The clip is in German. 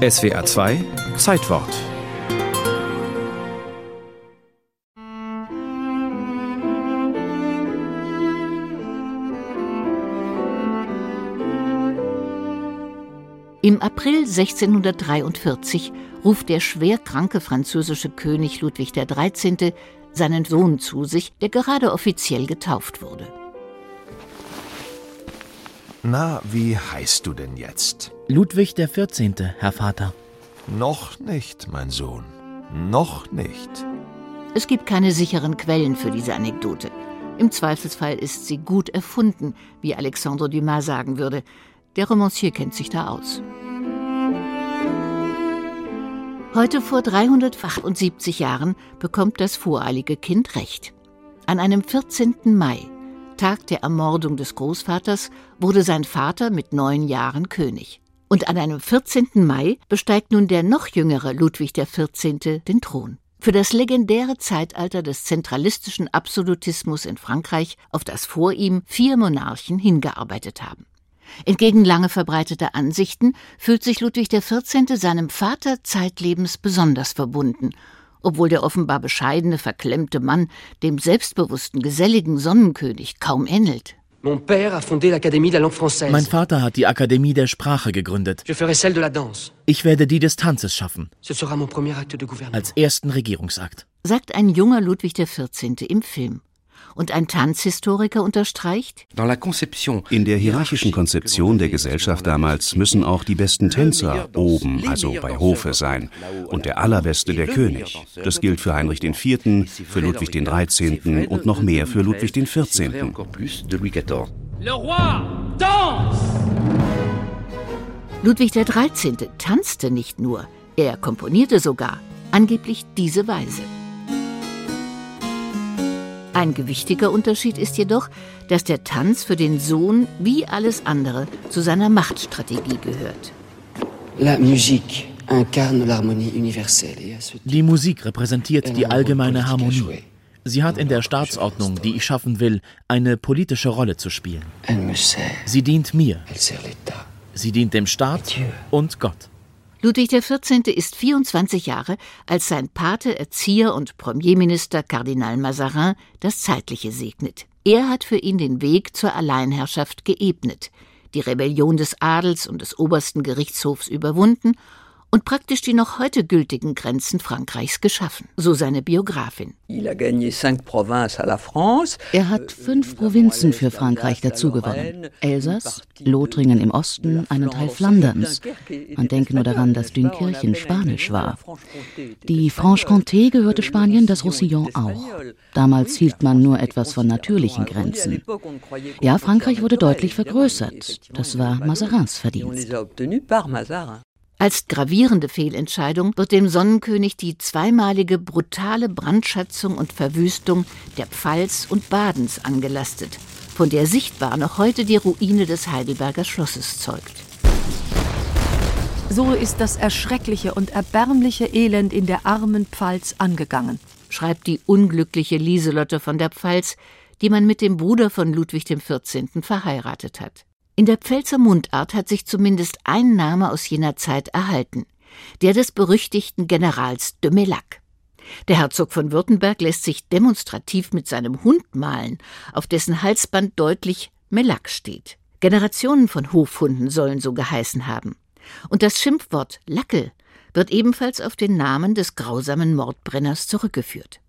SWA 2 Zeitwort Im April 1643 ruft der schwerkranke französische König Ludwig XIII. seinen Sohn zu sich, der gerade offiziell getauft wurde. Na, wie heißt du denn jetzt? Ludwig XIV., Herr Vater. Noch nicht, mein Sohn. Noch nicht. Es gibt keine sicheren Quellen für diese Anekdote. Im Zweifelsfall ist sie gut erfunden, wie Alexandre Dumas sagen würde. Der Romancier kennt sich da aus. Heute vor 378 Jahren bekommt das voreilige Kind Recht. An einem 14. Mai, Tag der Ermordung des Großvaters, wurde sein Vater mit neun Jahren König. Und an einem 14. Mai besteigt nun der noch jüngere Ludwig XIV. den Thron. Für das legendäre Zeitalter des zentralistischen Absolutismus in Frankreich, auf das vor ihm vier Monarchen hingearbeitet haben. Entgegen lange verbreiteter Ansichten fühlt sich Ludwig XIV. seinem Vater zeitlebens besonders verbunden, obwohl der offenbar bescheidene, verklemmte Mann dem selbstbewussten, geselligen Sonnenkönig kaum ähnelt. Mein Vater hat die Akademie der Sprache gegründet. Ich werde die des Tanzes schaffen. Als ersten Regierungsakt. Sagt ein junger Ludwig XIV. im Film. Und ein Tanzhistoriker unterstreicht, in der hierarchischen Konzeption der Gesellschaft damals müssen auch die besten Tänzer oben, also bei Hofe sein, und der allerbeste der König. Das gilt für Heinrich IV., für Ludwig XIII. und noch mehr für Ludwig XIV. Ludwig XIII. tanzte nicht nur, er komponierte sogar, angeblich diese Weise. Ein gewichtiger Unterschied ist jedoch, dass der Tanz für den Sohn wie alles andere zu seiner Machtstrategie gehört. Die Musik repräsentiert die allgemeine Harmonie. Sie hat in der Staatsordnung, die ich schaffen will, eine politische Rolle zu spielen. Sie dient mir. Sie dient dem Staat und Gott. Ludwig XIV. ist 24 Jahre, als sein Pate, Erzieher und Premierminister Kardinal Mazarin das Zeitliche segnet. Er hat für ihn den Weg zur Alleinherrschaft geebnet, die Rebellion des Adels und des obersten Gerichtshofs überwunden und praktisch die noch heute gültigen Grenzen Frankreichs geschaffen, so seine Biografin. Er hat fünf Provinzen für Frankreich dazugewonnen. Elsass, Lothringen im Osten, einen Teil Flanderns. Man denke nur daran, dass Dünkirchen Spanisch war. Die Franche-Comté gehörte Spanien, das Roussillon auch. Damals hielt man nur etwas von natürlichen Grenzen. Ja, Frankreich wurde deutlich vergrößert. Das war Mazarins Verdienst. Als gravierende Fehlentscheidung wird dem Sonnenkönig die zweimalige brutale Brandschatzung und Verwüstung der Pfalz und Badens angelastet, von der sichtbar noch heute die Ruine des Heidelberger Schlosses zeugt. So ist das erschreckliche und erbärmliche Elend in der armen Pfalz angegangen, schreibt die unglückliche Lieselotte von der Pfalz, die man mit dem Bruder von Ludwig XIV. verheiratet hat. In der Pfälzer Mundart hat sich zumindest ein Name aus jener Zeit erhalten, der des berüchtigten Generals de Melac. Der Herzog von Württemberg lässt sich demonstrativ mit seinem Hund malen, auf dessen Halsband deutlich Melac steht. Generationen von Hofhunden sollen so geheißen haben. Und das Schimpfwort Lackel wird ebenfalls auf den Namen des grausamen Mordbrenners zurückgeführt.